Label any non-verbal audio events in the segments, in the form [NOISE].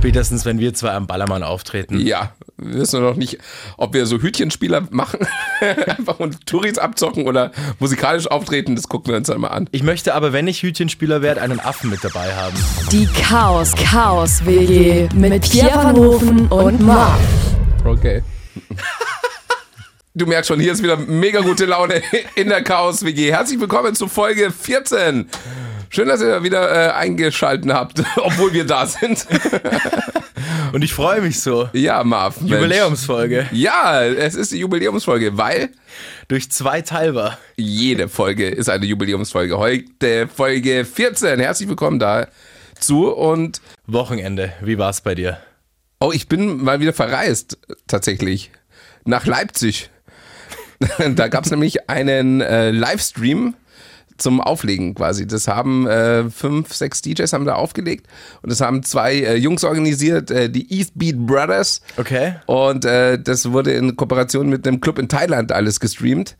Spätestens, wenn wir zwei am Ballermann auftreten. Ja, wir wissen noch nicht, ob wir so Hütchenspieler machen, [LAUGHS] einfach und Touris abzocken oder musikalisch auftreten, das gucken wir uns dann mal an. Ich möchte aber, wenn ich Hütchenspieler werde, einen Affen mit dabei haben. Die Chaos Chaos WG mit Pierre van Hofen und Marv. Okay. Du merkst schon, hier ist wieder mega gute Laune in der Chaos WG. Herzlich willkommen zu Folge 14. Schön, dass ihr wieder äh, eingeschalten habt, [LAUGHS] obwohl wir da sind. [LAUGHS] Und ich freue mich so. Ja, Marv. Mensch. Jubiläumsfolge. Ja, es ist die Jubiläumsfolge, weil Durch zwei teilbar. jede Folge ist eine Jubiläumsfolge. Heute Folge 14. Herzlich willkommen dazu und Wochenende. Wie war's bei dir? oh, ich bin mal wieder verreist, tatsächlich, nach Leipzig. [LAUGHS] da gab es nämlich einen äh, Livestream zum Auflegen quasi. Das haben äh, fünf, sechs DJs haben da aufgelegt und das haben zwei äh, Jungs organisiert, äh, die East Beat Brothers. Okay. Und äh, das wurde in Kooperation mit einem Club in Thailand alles gestreamt.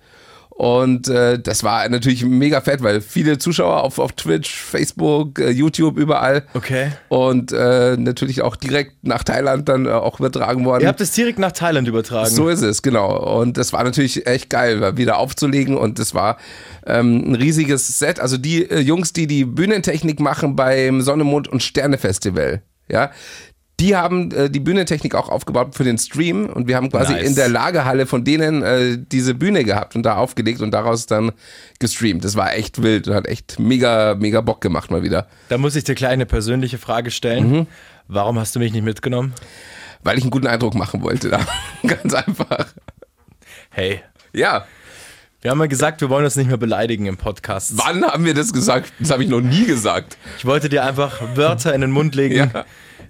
Und äh, das war natürlich mega fett, weil viele Zuschauer auf, auf Twitch, Facebook, äh, YouTube, überall. Okay. Und äh, natürlich auch direkt nach Thailand dann äh, auch übertragen worden. Ihr habt es direkt nach Thailand übertragen. So ist es, genau. Und das war natürlich echt geil, wieder aufzulegen. Und das war ähm, ein riesiges Set. Also die äh, Jungs, die die Bühnentechnik machen beim Sonne, Mond und Sterne Festival, ja, die haben äh, die Bühnentechnik auch aufgebaut für den Stream. Und wir haben quasi Nice. in der Lagerhalle von denen äh, diese Bühne gehabt und da aufgelegt und daraus dann gestreamt. Das war echt wild und hat echt mega, mega Bock gemacht mal wieder. Da muss ich dir gleich eine persönliche Frage stellen. Mhm. Warum hast du mich nicht mitgenommen? Weil ich einen guten Eindruck machen wollte da. [LAUGHS] Ganz einfach. Hey, Ja. wir haben ja gesagt, wir wollen uns nicht mehr beleidigen im Podcast. Wann haben wir das gesagt? Das habe ich noch nie gesagt. Ich wollte dir einfach Wörter in den Mund legen, Ja.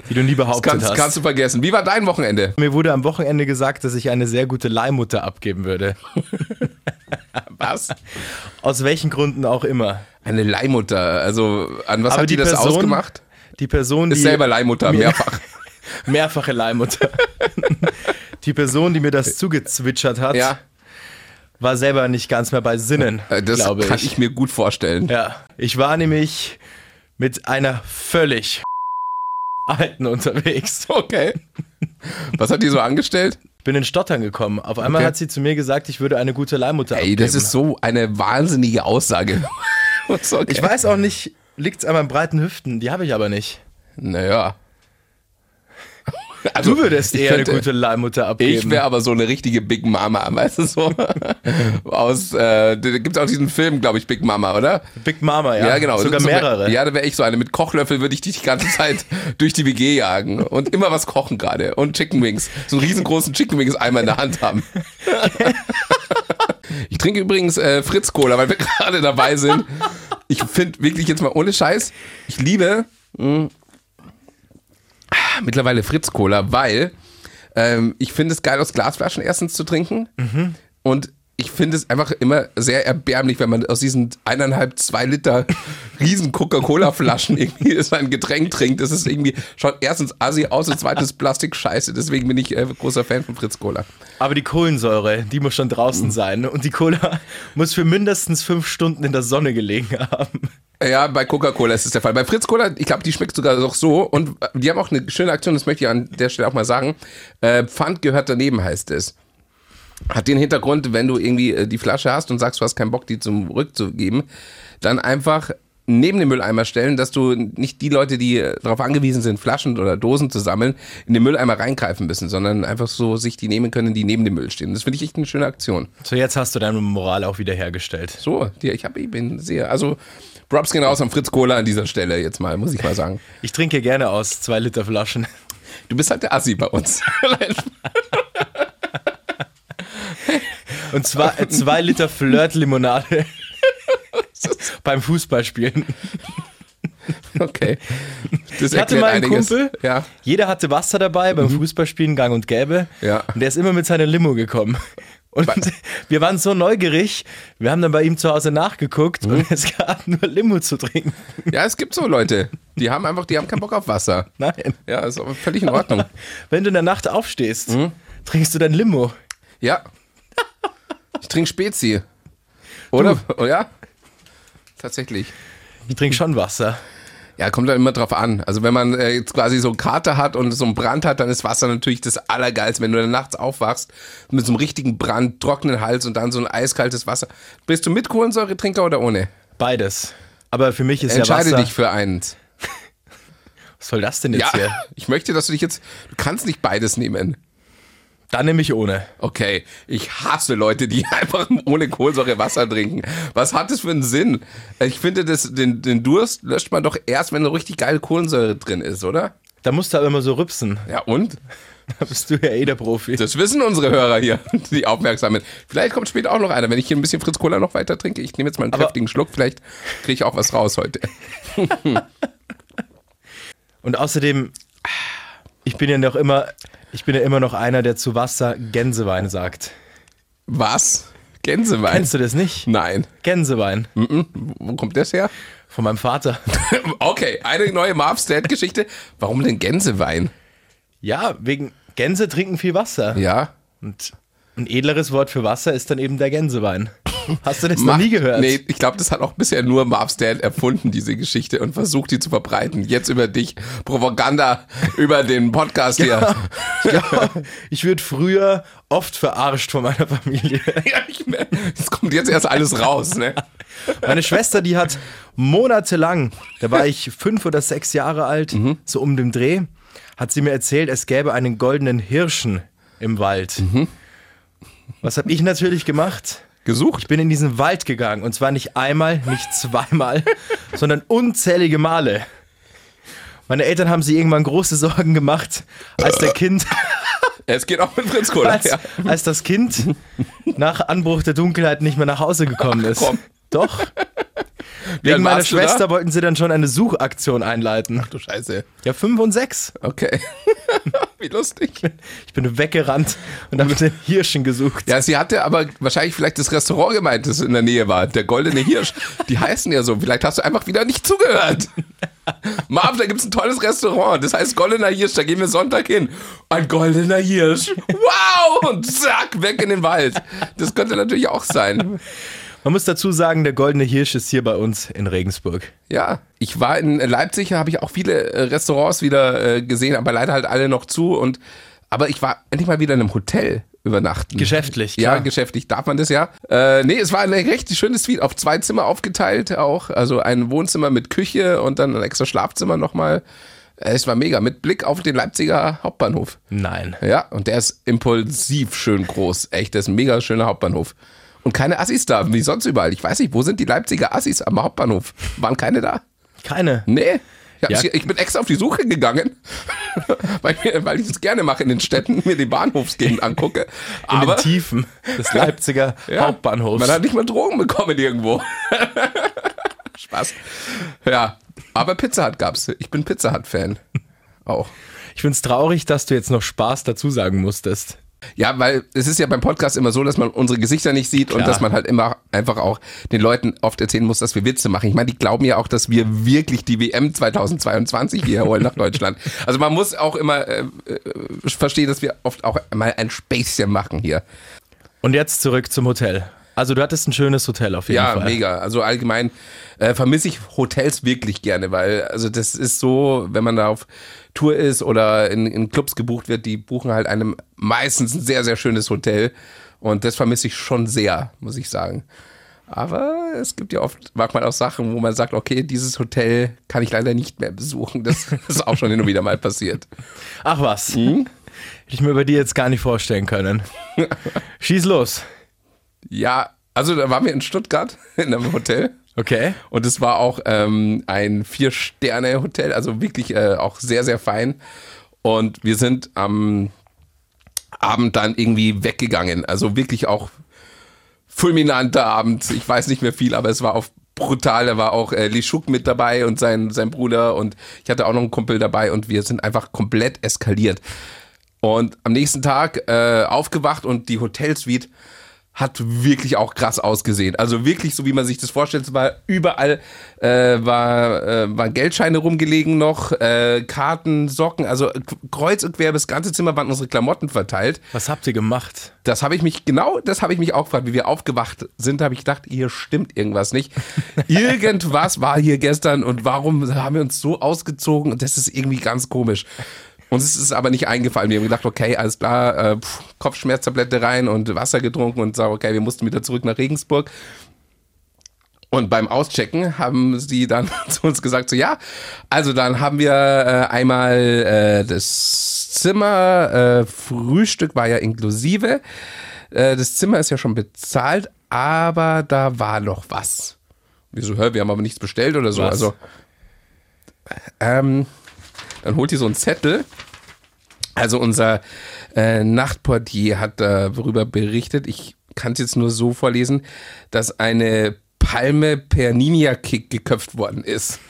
Die du nie behauptet Kannst, hast. kannst du vergessen. Wie war dein Wochenende? Mir wurde am Wochenende gesagt, dass ich eine sehr gute Leihmutter abgeben würde. [LAUGHS] Was? Aus welchen Gründen auch immer. Eine Leihmutter. Also, an was Aber hat die, die das Person- ausgemacht? Die Person, die Ist selber Leihmutter, mehrfach. [LAUGHS] mehrfache Leihmutter. [LAUGHS] die Person, die mir das zugezwitschert hat, Ja, war selber nicht ganz mehr bei Sinnen, äh, das glaube kann ich. ich mir gut vorstellen. Ja, ich war nämlich mit einer völlig alten unterwegs. [LAUGHS] Okay. Was hat die so angestellt? Bin in Stottern gekommen. Auf einmal Okay. hat sie zu mir gesagt, ich würde eine gute Leihmutter Ey, abgeben. das ist so eine wahnsinnige Aussage. [LAUGHS] [LAUGHS] Okay. Ich weiß auch nicht, liegt's an meinen breiten Hüften, die habe ich aber nicht. Naja. [LAUGHS] Also, Du würdest eher eine könnte- gute Leihmutter abgeben. Ich wäre aber so eine richtige Big Mama, [LAUGHS] weißt du so? Aus, äh, da gibt's auch diesen Film, glaube ich, Big Mama, oder? Big Mama, ja. Ja, genau. Sogar So mehrere. Ja, da wäre ich so eine. Mit Kochlöffel würde ich dich die ganze Zeit [LAUGHS] durch die WG jagen und immer was kochen gerade. Und Chicken Wings. So einen riesengroßen Chicken Wings einmal in der Hand haben. ich trinke übrigens äh, Fritz Cola, weil wir gerade dabei sind. Ich finde wirklich jetzt mal ohne Scheiß, ich liebe mh, mittlerweile Fritz Cola, weil ähm, ich finde es geil, aus Glasflaschen erstens zu trinken. Und ich finde es einfach immer sehr erbärmlich, wenn man aus diesen eineinhalb, zwei Liter [LAUGHS] riesen Coca-Cola-Flaschen irgendwie [LAUGHS] sein Getränk trinkt. Das ist irgendwie, schaut erstens assi aus und zweitens Plastik scheiße. Deswegen bin ich äh, großer Fan von Fritz Cola. Aber die Kohlensäure, die muss schon draußen Mhm. sein. Und die Cola [LAUGHS] muss für mindestens fünf Stunden in der Sonne gelegen haben. Ja, bei Coca-Cola ist es der Fall. Bei Fritz Cola, ich glaube, die schmeckt sogar doch so. Und äh, die haben auch eine schöne Aktion, das möchte ich an der Stelle auch mal sagen. Äh, Pfand gehört daneben, heißt es. Hat den Hintergrund, wenn du irgendwie äh, die Flasche hast und sagst, du hast keinen Bock, die zurückzugeben, dann einfach neben den Mülleimer stellen, dass du nicht die Leute, die äh, darauf angewiesen sind, Flaschen oder Dosen zu sammeln, in den Mülleimer reingreifen müssen, sondern einfach so sich die nehmen können, die neben dem Müll stehen. Das finde ich echt eine schöne Aktion. So, jetzt hast du deine Moral auch wieder hergestellt. So, die, ich, hab, ich bin sehr, also Props gehen raus an Fritz Cola an dieser Stelle jetzt mal, muss ich mal sagen. Ich trinke gerne aus zwei Liter Flaschen. Du bist halt der Assi bei uns. [LAUGHS] Und zwei, äh, zwei Liter Flirt-Limonade [LAUGHS] beim Fußballspielen. okay. Das Ich hatte mal einen einiges. Kumpel, Ja. jeder hatte Wasser dabei beim Fußballspielen, gang und gäbe. Mhm. Ja. Und der ist immer mit seiner Limo gekommen. Und [LAUGHS] wir waren so neugierig, wir haben dann bei ihm zu Hause nachgeguckt Mhm. und es gab nur Limo zu trinken. ja, es gibt so Leute, die haben einfach, die haben keinen Bock auf Wasser. Nein. Ja, ist aber völlig in Ordnung. Wenn du in der Nacht aufstehst, Mhm. trinkst du dein Limo. Ja. Ich trinke Spezi. Oder? Oh, ja? Tatsächlich. Ich trinke schon Wasser. Ja, kommt dann immer drauf an. Also wenn man äh, jetzt quasi so einen Kater hat und so einen Brand hat, dann ist Wasser natürlich das Allergeilste. Wenn du dann nachts aufwachst mit so einem richtigen Brand, trockenen Hals und dann so ein eiskaltes Wasser. Bist du mit Kohlensäuretrinker oder ohne? Beides. Aber für mich ist Entscheide ja Wasser. dich für eins. [LAUGHS] Was soll das denn jetzt Ja, hier? [LAUGHS] ich möchte, dass du dich jetzt, du kannst nicht beides nehmen. Dann nehme ich ohne. Okay, ich hasse Leute, die [LAUGHS] einfach ohne Kohlensäure Wasser trinken. Was hat das für einen Sinn? Ich finde, das, den, den Durst löscht man doch erst, wenn da richtig geile Kohlensäure drin ist, oder? Da musst du aber immer so rübsen. Ja, und? [LAUGHS] Da bist du ja eh der Profi. Das wissen unsere Hörer hier, [LAUGHS] die Aufmerksamen. Vielleicht kommt später auch noch einer, wenn ich hier ein bisschen Fritz Cola noch weiter trinke. Ich nehme jetzt mal einen Aber- kräftigen Schluck, vielleicht kriege ich auch was raus heute. Und außerdem, ich bin ja noch immer, ich bin ja immer noch einer, der zu Wasser Gänsewein sagt. Was? Gänsewein? Kennst du das nicht? Nein. Gänsewein. Mhm. Wo kommt das her? Von meinem Vater. [LAUGHS] Okay, eine neue Marv's Dad-Geschichte. Warum denn Gänsewein? Ja, wegen Gänse trinken viel Wasser. Ja. Und ein edleres Wort für Wasser ist dann eben der Gänsewein. [LAUGHS] Hast du das noch Macht- nie gehört? Nee, ich glaube, das hat auch bisher nur Marv's Dad erfunden, diese Geschichte, und versucht, die zu verbreiten. Jetzt über dich. Propaganda über den Podcast hier. Ja, [LAUGHS] ich würde früher oft verarscht von meiner Familie. [LAUGHS] Ja, das kommt jetzt erst alles raus, ne? Meine Schwester, die hat monatelang, da war ich fünf oder sechs Jahre alt, Mhm. so um den Dreh, hat sie mir erzählt, es gäbe einen goldenen Hirschen im Wald. Mhm. Was habe ich natürlich gemacht? Gesucht? Ich bin in diesen Wald gegangen und zwar nicht einmal, nicht zweimal, [LAUGHS] sondern unzählige Male. Meine Eltern haben sich irgendwann große Sorgen gemacht, als der Kind, [LAUGHS] Es geht auch mit Fritz Cola. als, Ja. als das Kind nach Anbruch der Dunkelheit nicht mehr nach Hause gekommen ist. komm. Doch. Wegen meiner du da? Schwester wollten sie dann schon eine Suchaktion einleiten. Du Scheiße. Ja, fünf und sechs. Okay. [LAUGHS] Wie lustig. [LAUGHS] Ich bin weggerannt und habe den Hirschen gesucht. Ja, sie hatte aber wahrscheinlich vielleicht das Restaurant gemeint, das in der Nähe war. Der Goldene Hirsch. Die heißen ja so. Vielleicht hast du einfach wieder nicht zugehört. [LAUGHS] Marv, da gibt's ein tolles Restaurant. Das heißt Goldener Hirsch. Da gehen wir Sonntag hin. Ein goldener Hirsch. Wow! Und zack, weg in den Wald. Das könnte natürlich auch sein. Man muss dazu sagen, der goldene Hirsch ist hier bei uns in Regensburg. Ja, ich war in Leipzig, habe ich auch viele äh, Restaurants wieder äh, gesehen, aber leider halt alle noch zu. Und aber ich war endlich mal wieder in einem Hotel übernachten. Geschäftlich, Ja, klar. geschäftlich darf man das ja. Äh, nee, es war eine richtig schöne Suite, auf zwei Zimmer aufgeteilt auch. Also ein Wohnzimmer mit Küche und dann ein extra Schlafzimmer nochmal. Äh, Es war mega, mit Blick auf den Leipziger Hauptbahnhof. Nein. Ja, und der ist impulsiv schön groß. Echt, das ist ein mega schöner Hauptbahnhof. Und keine Assis da, wie sonst überall. Ich weiß nicht, wo sind die Leipziger Assis am Hauptbahnhof? Waren keine da? Keine. Nee. Ja, Ja. Ich, ich bin extra auf die Suche gegangen, [LAUGHS] weil, weil ich es gerne mache in den Städten, mir die Bahnhofsgegend angucke. In Aber den Tiefen des Leipziger [LAUGHS] ja, Hauptbahnhofs. Man hat nicht mal Drogen bekommen irgendwo. [LAUGHS] Spaß. Ja, aber Pizza Hut gab's. Ich bin Pizza Hut Fan. Auch. Ich find's traurig, dass du jetzt noch Spaß dazu sagen musstest. Ja, weil es ist ja beim Podcast immer so, dass man unsere Gesichter nicht sieht und Klar. dass man halt immer einfach auch den Leuten oft erzählen muss, dass wir Witze machen. Ich meine, die glauben ja auch, dass wir wirklich die WM 2022 hier holen nach Deutschland. [LAUGHS] Also man muss auch immer äh, äh, verstehen, dass wir oft auch mal ein Späßchen machen hier. Und jetzt zurück zum Hotel. Also du hattest ein schönes Hotel auf jeden Ja, Fall. mega. Also allgemein äh, vermisse ich Hotels wirklich gerne, weil also das ist so, wenn man da auf Tour ist oder in, in Clubs gebucht wird, die buchen halt einem meistens ein sehr, sehr schönes Hotel. Und das vermisse ich schon sehr, muss ich sagen. Aber es gibt ja oft manchmal auch Sachen, wo man sagt, okay, dieses Hotel kann ich leider nicht mehr besuchen. Das [LAUGHS] ist auch schon hin und wieder mal passiert. Ach was. Hm? Hätte ich mir bei dir jetzt gar nicht vorstellen können. [LAUGHS] Schieß los. Ja, also da waren wir in Stuttgart [LAUGHS] in einem Hotel. Okay. Und es war auch ähm, ein Vier-Sterne-Hotel, also wirklich äh, auch sehr, sehr fein. Und wir sind am Abend dann irgendwie weggegangen. Also wirklich auch fulminanter Abend. Ich weiß nicht mehr viel, aber es war auch brutal. Da war auch äh, Lishuk mit dabei und sein, sein Bruder und ich hatte auch noch einen Kumpel dabei und wir sind einfach komplett eskaliert. Und am nächsten Tag äh, aufgewacht und die Hotelsuite hat wirklich auch krass ausgesehen. Also wirklich so, wie man sich das vorstellt. Es war überall äh, war, äh, waren Geldscheine rumgelegen noch, äh, Karten, Socken, also kreuz und quer das ganze Zimmer waren unsere Klamotten verteilt. Was habt ihr gemacht? Das habe ich mich, genau das habe ich mich auch gefragt, wie wir aufgewacht sind, habe ich gedacht, hier stimmt irgendwas nicht. [LAUGHS] Irgendwas war hier gestern und warum haben wir uns so ausgezogen? Und das ist irgendwie ganz komisch. Uns ist es aber nicht eingefallen. Wir haben gedacht, okay, alles klar, äh, pff, Kopfschmerztablette rein und Wasser getrunken und sagen, okay, wir mussten wieder zurück nach Regensburg. Und beim Auschecken haben sie dann [LAUGHS] zu uns gesagt, so ja, also dann haben wir äh, einmal äh, das Zimmer, äh, Frühstück war ja inklusive. Äh, das Zimmer ist ja schon bezahlt, aber da war noch was. Wieso, hör, wir haben aber nichts bestellt oder so. Was? Also, ähm, dann holt ihr so einen Zettel. Also unser äh, Nachtportier hat darüber berichtet, ich kann es jetzt nur so vorlesen, dass eine Palme per Ninja-Kick geköpft worden ist.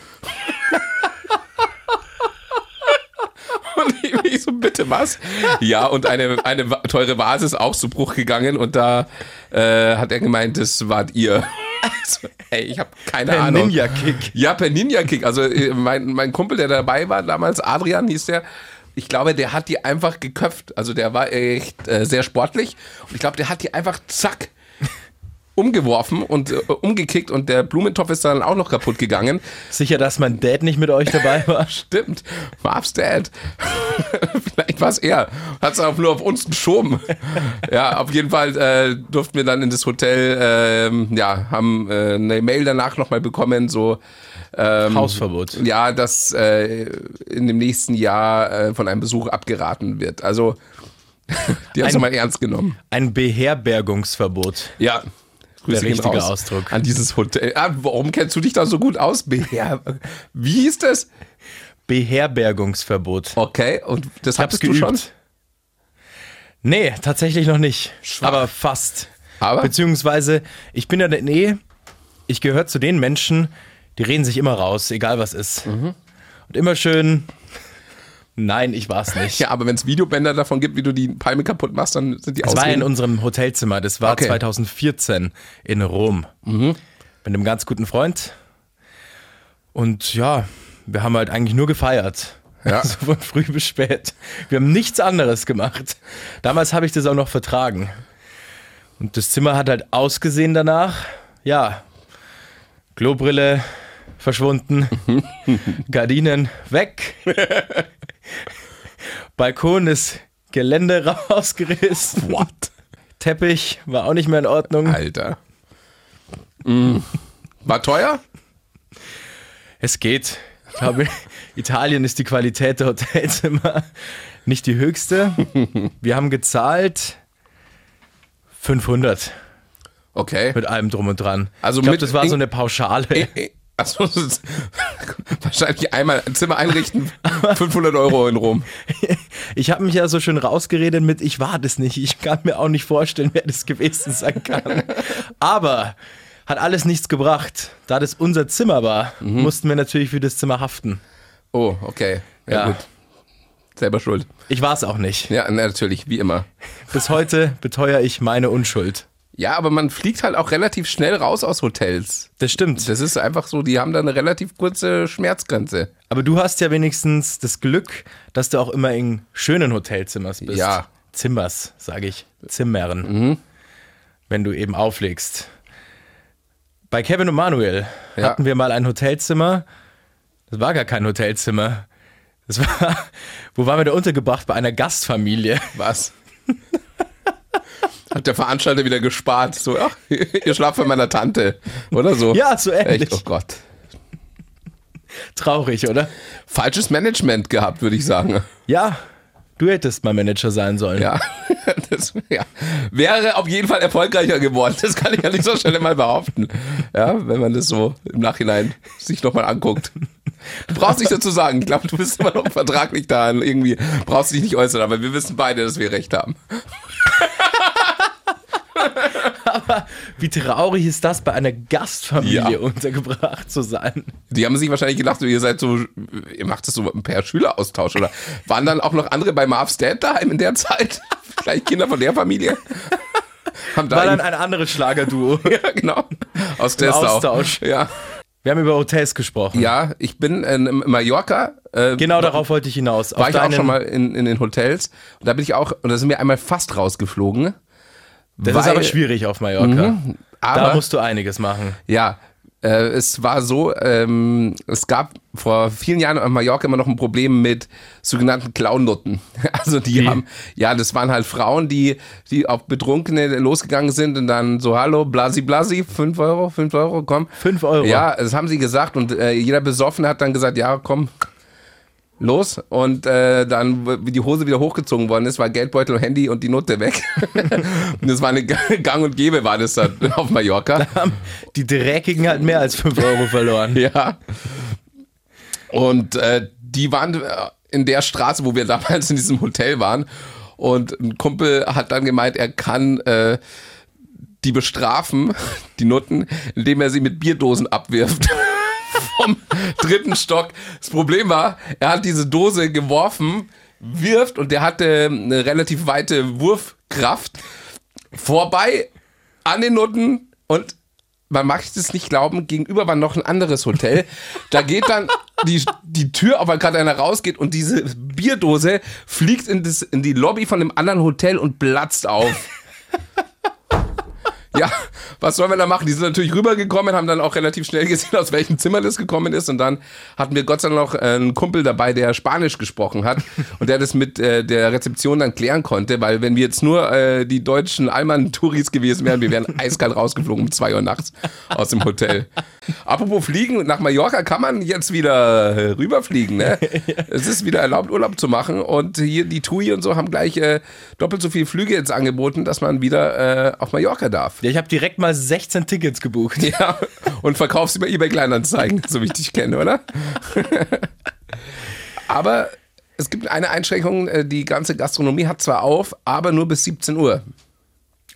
Und ich, so, bitte was? Ja, und eine, eine teure Vase ist auch zu Bruch gegangen und da äh, hat er gemeint, das wart ihr. Also, ey, ich habe keine Per Ahnung. Ninja-Kick. Ja, per Ninja-Kick. Also äh, mein, mein Kumpel, der dabei war damals, Adrian hieß der, ich glaube, der hat die einfach geköpft. Also der war echt äh, sehr sportlich. Und ich glaube, der hat die einfach zack umgeworfen und äh, umgekickt und der Blumentopf ist dann auch noch kaputt gegangen. Sicher, dass mein Dad nicht mit euch dabei war? [LAUGHS] Stimmt, Marv's Dad. [LAUGHS] Vielleicht war es er. Hat es auch nur auf uns geschoben. [LAUGHS] ja, auf jeden Fall äh, durften wir dann in das Hotel, ähm, ja, haben äh, eine Mail danach nochmal bekommen, so ähm, Hausverbot. Ja, dass äh, in dem nächsten Jahr äh, von einem Besuch abgeraten wird. Also, die haben es Ein- mal ernst genommen. Ein Beherbergungsverbot. Ja. Grüße Der richtige raus Ausdruck. An dieses Hotel. Ah, warum kennst du dich da so gut aus? Beher Wie hieß das? Beherbergungsverbot. Okay, und das hattest du schon? Nee, tatsächlich noch nicht. Aber fast. Aber? Beziehungsweise, ich bin ja, nee, ich gehöre zu den Menschen, die reden sich immer raus, egal was ist. Mhm. Und immer schön, nein, ich war's nicht. Ja, aber wenn es Videobänder davon gibt, wie du die Palme kaputt machst, dann sind die Das war in unserem Hotelzimmer. Das war Okay. Mhm. 2014 in Rom. Mit einem ganz guten Freund. Und ja, wir haben halt eigentlich nur gefeiert. Ja. [LAUGHS] Also von früh bis spät. Wir haben nichts anderes gemacht. Damals habe ich das auch noch vertragen. Und das Zimmer hat halt ausgesehen danach. Ja, Klobrille verschwunden, [LAUGHS] Gardinen weg, [LAUGHS] Balkon ist Gelände [LAUGHS] rausgerissen. What? Teppich war auch nicht mehr in Ordnung. Alter. Mm. War teuer? Es geht. Ich glaube, Italien ist die Qualität der Hotelzimmer nicht die höchste. Wir haben gezahlt 500 Okay. mit allem drum und dran. Also ich glaube, mit- das war so eine Pauschale. Achso, [LAUGHS] wahrscheinlich einmal ein Zimmer einrichten, 500 Euro in Rom. Ich habe mich ja so schön rausgeredet mit, ich war das nicht. Ich kann mir auch nicht vorstellen, wer das gewesen sein kann. Aber hat alles nichts gebracht. Da das unser Zimmer war, Mhm. mussten wir natürlich für das Zimmer haften. Oh, okay. Ja, Ja. gut. Selber schuld. Ich war es auch nicht. Ja, natürlich, wie immer. Bis heute beteuere ich meine Unschuld. Ja, aber man fliegt halt auch relativ schnell raus aus Hotels. Das stimmt. Das ist einfach so, die haben da eine relativ kurze Schmerzgrenze. Aber du hast ja wenigstens das Glück, dass du auch immer in schönen Hotelzimmers bist. Ja. Zimmers, sage ich. Zimmern. Wenn du eben auflegst. Bei Kevin und Manuel Ja. hatten wir mal ein Hotelzimmer. Das war gar kein Hotelzimmer. Das war, [LAUGHS] wo waren wir da untergebracht? Bei einer Gastfamilie. Was? Hat der Veranstalter wieder gespart. So, ach, ihr schlaft bei meiner Tante. Oder so. Ja, so ähnlich. Echt, oh Gott. Traurig, oder? Falsches Management gehabt, würde ich sagen. Ja, du hättest mal Manager sein sollen. Ja. [LAUGHS] Das ja. wäre auf jeden Fall erfolgreicher geworden. Das kann ich an dieser Stelle mal behaupten. Ja, wenn man das so im Nachhinein sich nochmal anguckt. Du brauchst nicht dazu sagen. Ich glaube, du bist immer noch vertraglich da. Irgendwie brauchst du dich nicht äußern, aber wir wissen beide, dass wir recht haben. Wie traurig ist das, bei einer Gastfamilie Ja. untergebracht zu sein? Die haben sich wahrscheinlich gedacht, ihr seid so, ihr macht das so per Schüleraustausch oder waren dann auch noch andere bei Marv's Dad daheim in der Zeit? [LAUGHS] Vielleicht Kinder von der Familie? Haben da War dann ein, anderes Schlagerduo. [LAUGHS] ja, genau. Aus Dessau. Austausch. Ja. Wir haben über Hotels gesprochen. ja, ich bin in Mallorca. Äh, Genau darauf wollte ich hinaus. war ich auch schon mal in, in den Hotels. Und da bin ich auch, und da sind wir einmal fast rausgeflogen. Das weil- ist aber schwierig auf Mallorca. aber- da musst du einiges machen. Ja, äh, es war so, ähm, es gab vor vielen Jahren auf Mallorca immer noch ein Problem mit sogenannten Clownnutten. [LAUGHS] Also die Wie? haben, ja, das waren halt Frauen, die, die auf Betrunkene losgegangen sind und dann so, hallo, blasi blasi, 5 Euro, 5 Euro, komm. Fünf Euro. Ja, das haben sie gesagt und äh, jeder Besoffene hat dann gesagt, ja, komm, los. Und äh, dann, wie die Hose wieder hochgezogen worden ist, war Geldbeutel und Handy und die Note weg. [LAUGHS] und das war eine Gang und Gäbe, war das dann auf Mallorca. Haben die Dreckigen halt mehr als fünf Euro verloren. [LAUGHS] Ja. Und äh, die waren äh, in der Straße, wo wir damals in diesem Hotel waren. Und ein Kumpel hat dann gemeint, er kann äh, die bestrafen, [LAUGHS] die Nutten, indem er sie mit Bierdosen abwirft. Vom dritten Stock. Das Problem war, er hat diese Dose geworfen, wirft und der hatte eine relativ weite Wurfkraft vorbei an den Nutten und man mag es nicht glauben, gegenüber war noch ein anderes Hotel. Da geht dann die, die Tür weil gerade einer rausgeht und diese Bierdose fliegt in, das, in die Lobby von dem anderen Hotel und platzt auf. Ja, was sollen wir da machen? Die sind natürlich rübergekommen, haben dann auch relativ schnell gesehen, aus welchem Zimmer das gekommen ist. Und dann hatten wir Gott sei Dank noch äh, einen Kumpel dabei, der Spanisch gesprochen hat [LAUGHS] und der das mit äh, der Rezeption dann klären konnte, weil wenn wir jetzt nur äh, die deutschen Allmann-Touris gewesen wären, wir wären [LAUGHS] eiskalt rausgeflogen um zwei Uhr nachts aus dem Hotel. Apropos Fliegen, nach Mallorca kann man jetzt wieder äh, rüberfliegen. Ne? [LAUGHS] Es ist wieder erlaubt, Urlaub zu machen. Und hier die TUI und so haben gleich äh, doppelt so viele Flüge jetzt angeboten, dass man wieder äh, auf Mallorca darf. Ja, ich habe direkt mal 16 Tickets gebucht. Ja, und verkaufst über eBay Kleinanzeigen, so wie ich dich kenne, oder? aber es gibt eine Einschränkung, äh, die ganze Gastronomie hat zwar auf, aber nur bis 17 Uhr.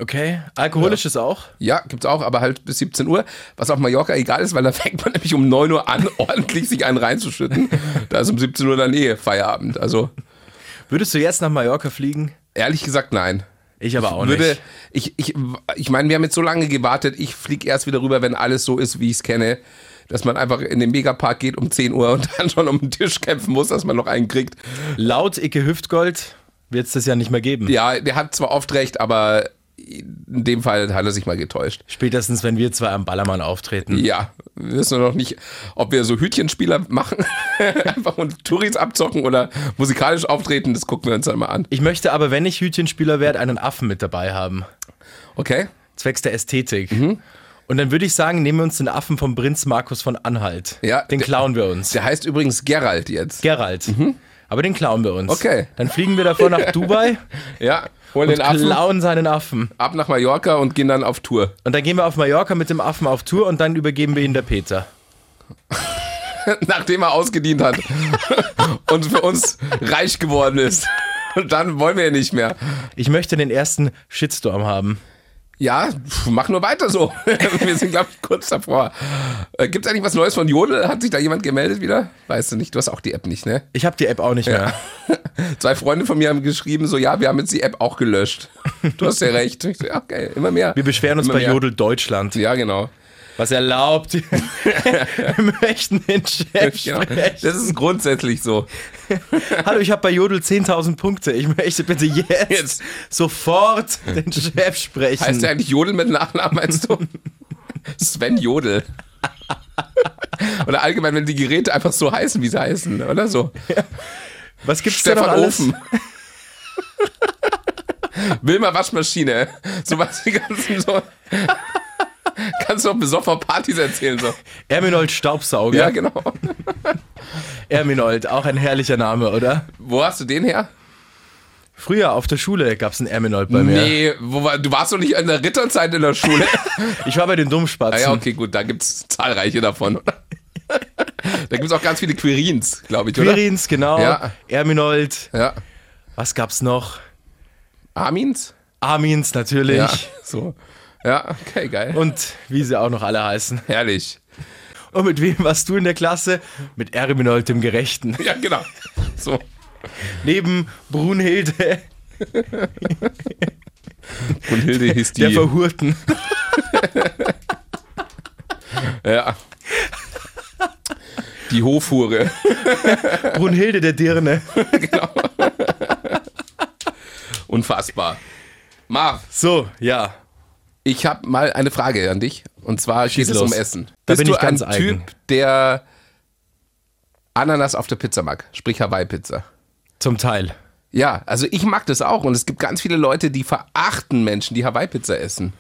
Okay. Alkoholisches auch? Ja, gibt's auch, aber halt bis 17 Uhr, was auf Mallorca egal ist, weil da fängt man nämlich um 9 Uhr an, [LAUGHS] ordentlich sich einen reinzuschütten. Da ist um 17 Uhr dann eh Feierabend. Also Würdest du jetzt nach Mallorca fliegen? ehrlich gesagt, nein. Ich aber auch würde, nicht. ich, ich, ich meine, wir haben jetzt so lange gewartet, ich fliege erst wieder rüber, wenn alles so ist, wie ich es kenne. Dass man einfach in den Megapark geht um 10 Uhr und [LAUGHS] dann schon um den Tisch kämpfen muss, dass man noch einen kriegt. Laut Icke Hüftgold wird es das ja nicht mehr geben. Ja, der hat zwar oft recht, aber in dem Fall hat er sich mal getäuscht. Spätestens, wenn wir zwei am Ballermann auftreten. Ja, wir wissen noch nicht, ob wir so Hütchenspieler machen, [LAUGHS] einfach und Touris abzocken oder musikalisch auftreten, das gucken wir uns dann mal an. Ich möchte aber, wenn ich Hütchenspieler werde, einen Affen mit dabei haben. Okay? Zwecks der Ästhetik. Mhm. Und dann würde ich sagen, nehmen wir uns den Affen vom Prinz Markus von Anhalt. Ja, Den klauen wir uns. Der heißt übrigens Gerald jetzt. Gerald. Aber den klauen wir uns. Okay. Dann fliegen wir davor nach Dubai [LAUGHS] Ja, holen und den Affen klauen seinen Affen. ab nach Mallorca und gehen dann auf Tour. Und dann gehen wir auf Mallorca mit dem Affen auf Tour und dann übergeben wir ihn der Peter. [LAUGHS] nachdem er ausgedient hat [LAUGHS] und für uns reich geworden ist. Und dann wollen wir ja nicht mehr. Ich möchte den ersten Shitstorm haben. Ja, mach nur weiter so. [LAUGHS] Wir sind, glaube ich, kurz davor. Äh, Gibt es eigentlich was Neues von Jodel? Hat sich da jemand gemeldet wieder? Weißt du nicht, du hast auch die App nicht, ne? Ich habe die App auch nicht mehr. [LAUGHS] Zwei Freunde von mir haben geschrieben, so, ja, wir haben jetzt die App auch gelöscht. Du hast ja recht. Ich so, ja, okay, immer mehr. Wir beschweren uns immer bei mehr. Jodel Deutschland. Ja, genau. Was erlaubt. [LAUGHS] wir möchten den Chef genau. sprechen. Das ist grundsätzlich so. Hallo, ich habe bei Jodel 10.000 Punkte. Ich möchte bitte jetzt, Jetzt. sofort den Chef sprechen. Heißt der eigentlich Jodel mit Nachnamen, meinst du? Sven Jodel. Oder allgemein, wenn die Geräte einfach so heißen, wie sie heißen, oder so. Was gibt's da noch Stefan alles? Ofen. Wilma Waschmaschine. So was die ganzen so. Kannst du auch besoffen auf Partys erzählen, so. Erminold Staubsauger. Ja, genau. Erminold, auch ein herrlicher Name, oder? Wo hast du den her? Früher auf der Schule gab's einen Erminold bei mir. Nee, wo war, du warst doch nicht in der Ritterzeit in der Schule. [LAUGHS] Ich war bei den ah Dummspatzen. ja, okay, gut, da gibt's zahlreiche davon. Da gibt's auch ganz viele Quirins, glaube ich, oder? Quirins, genau. Ja. Erminold. Ja. Was gab's noch? Armins? Armins natürlich. Ja, so. Ja, okay, geil. Und wie sie auch noch alle heißen. Herrlich. Und mit wem warst du in der Klasse? Mit Erminold dem Gerechten. Ja, genau. So. Neben Brunhilde. Brunhilde hieß die. Der Verhurten. [LAUGHS] ja. Die Hofhure. Brunhilde der Dirne. [LAUGHS] Unfassbar. Marv, So, ja. Ich habe mal eine Frage an dich. Und zwar geht es um Essen. Da Bist bin du ich ganz ein eigen. Typ, der Ananas auf der Pizza mag? Sprich Hawaii-Pizza. Zum Teil. Ja, also ich mag das auch. Und es gibt ganz viele Leute, die verachten Menschen, die Hawaii-Pizza essen.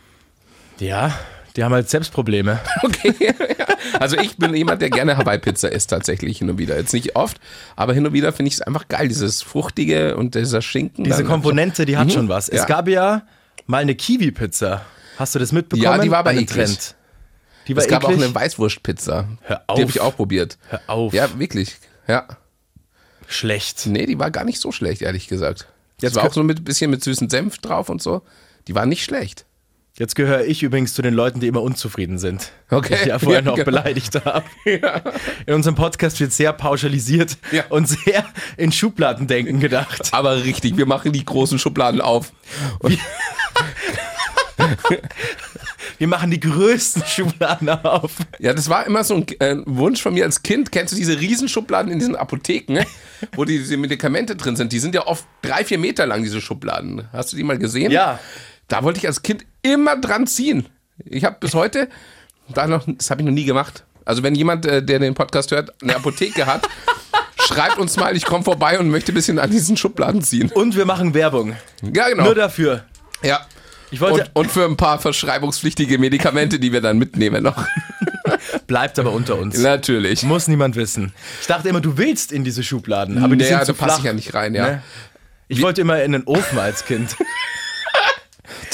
Ja, die haben halt selbst Probleme. [LAUGHS] Okay. ja. Also ich bin jemand, der gerne Hawaii-Pizza isst, tatsächlich hin und wieder. Jetzt nicht oft, aber hin und wieder finde ich es einfach geil. Dieses Fruchtige und dieser Schinken. Diese Komponente, die hat schon was. Es ja. gab ja mal eine Kiwi-Pizza. Hast du das mitbekommen? Ja, die war aber Einen eklig. Trend. Die war Es gab auch eine Weißwurstpizza. Hör Die habe auf. ich auch probiert. Hör auf. Ja, wirklich. Ja. Schlecht. Nee, die war gar nicht so schlecht, ehrlich gesagt. Jetzt war auch so mit bisschen mit süßen Senf drauf und so. Die war nicht schlecht. Jetzt gehöre ich übrigens zu den Leuten, die immer unzufrieden sind. Okay. Die ich ja vorher [LAUGHS] Ja, noch genau. beleidigt habe. [LAUGHS] In unserem Podcast wird sehr pauschalisiert Ja. und sehr in Schubladendenken gedacht. Aber richtig, wir machen die großen Schubladen auf. [LAUGHS] Wir machen die größten [LAUGHS] Schubladen auf. Ja, das war immer so ein äh, Wunsch von mir als Kind. Kennst du diese Riesenschubladen in diesen Apotheken, ne? wo die, diese Medikamente drin sind? Die sind ja oft drei, vier Meter lang, diese Schubladen. Hast du die mal gesehen? Ja. Da wollte ich als Kind immer dran ziehen. Ich habe bis heute, da noch, das habe ich noch nie gemacht. Also wenn jemand, äh, der den Podcast hört, eine Apotheke hat, [LAUGHS] schreibt uns mal, ich komme vorbei und möchte ein bisschen an diesen Schubladen ziehen. Und wir machen Werbung. Ja, genau. Nur dafür. ja. Ich wollte, Und, und für ein paar verschreibungspflichtige Medikamente, die wir dann mitnehmen noch. [LAUGHS] bleibt aber unter uns. Natürlich. Muss niemand wissen. Ich dachte immer, du willst in diese Schubladen, aber die Naja, sind zu da passe ich ja nicht rein, ja. Ne? Ich wollte immer in den Ofen als Kind.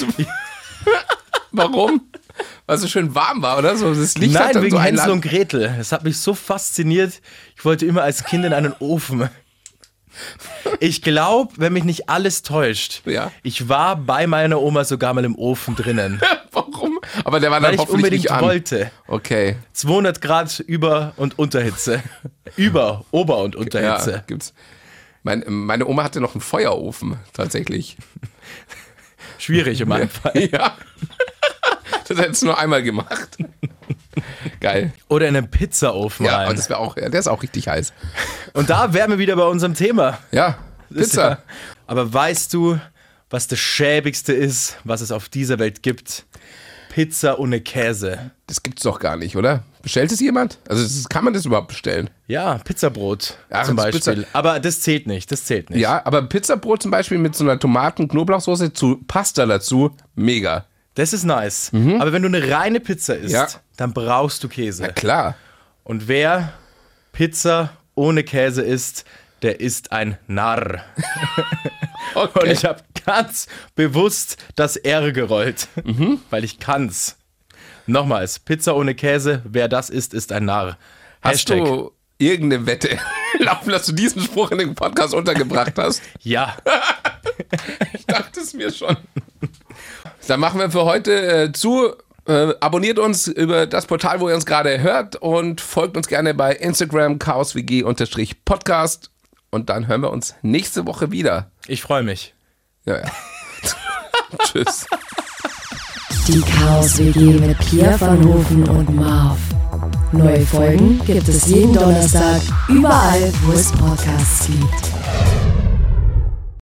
[LAUGHS] Warum? Weil es so schön warm war, oder? So, das Licht hat Nein, dann wegen so Hänsel und Gretel. Das hat mich so fasziniert. Ich wollte immer als Kind in einen Ofen. Ich glaube, wenn mich nicht alles täuscht, Ja. ich war bei meiner Oma sogar mal im Ofen drinnen, [LAUGHS] Warum? Aber der war weil dann ich hoffentlich unbedingt nicht an. wollte. Okay. 200 Grad Über- und Unterhitze. Über, Ober- und Ja, Unterhitze. gibt's. Mein, meine Oma hatte noch einen Feuerofen, tatsächlich. Schwierig in meinem Fall. Ja. Das hättest du nur einmal gemacht. Geil. Oder in einen Pizzaofen Ja, rein. und das wäre auch, ja, der ist auch richtig heiß. Und da wären wir wieder bei unserem Thema. Ja, Pizza. Ja. Aber weißt du, was das schäbigste ist, was es auf dieser Welt gibt? Pizza ohne Käse. Das gibt's doch gar nicht, oder? Bestellt es jemand? Also das, kann man das überhaupt bestellen? Ja, Pizzabrot Ja, zum Beispiel. Pizza- Aber das zählt nicht, das zählt nicht. Ja, aber Pizzabrot zum Beispiel mit so einer Tomaten-Knoblauchsoße zu Pasta dazu, mega. Das ist nice. Aber wenn du eine reine Pizza isst, Mhm. Ja. dann brauchst du Käse. Klar. Und wer Pizza ohne Käse isst, der ist ein Narr. [LAUGHS] Okay. Und ich habe ganz bewusst das R gerollt, Mhm. weil ich kann's. Nochmals, Pizza ohne Käse, wer das isst, ist ein Narr. Hast du irgendeine Wette [LAUGHS] laufen, dass du diesen Spruch in den Podcast untergebracht hast? Ja, [LAUGHS] Ich dachte es mir schon. Dann machen wir für heute äh, zu. Äh, abonniert uns über das Portal, wo ihr uns gerade hört und folgt uns gerne bei Instagram chaoswg-podcast und dann hören wir uns nächste Woche wieder. ich freue mich. Ja, ja. [LAUGHS] Tschüss. Die Chaos-WG mit Pierre van Hofen und Marv. Neue Folgen gibt es jeden Donnerstag, überall, wo es Podcasts gibt.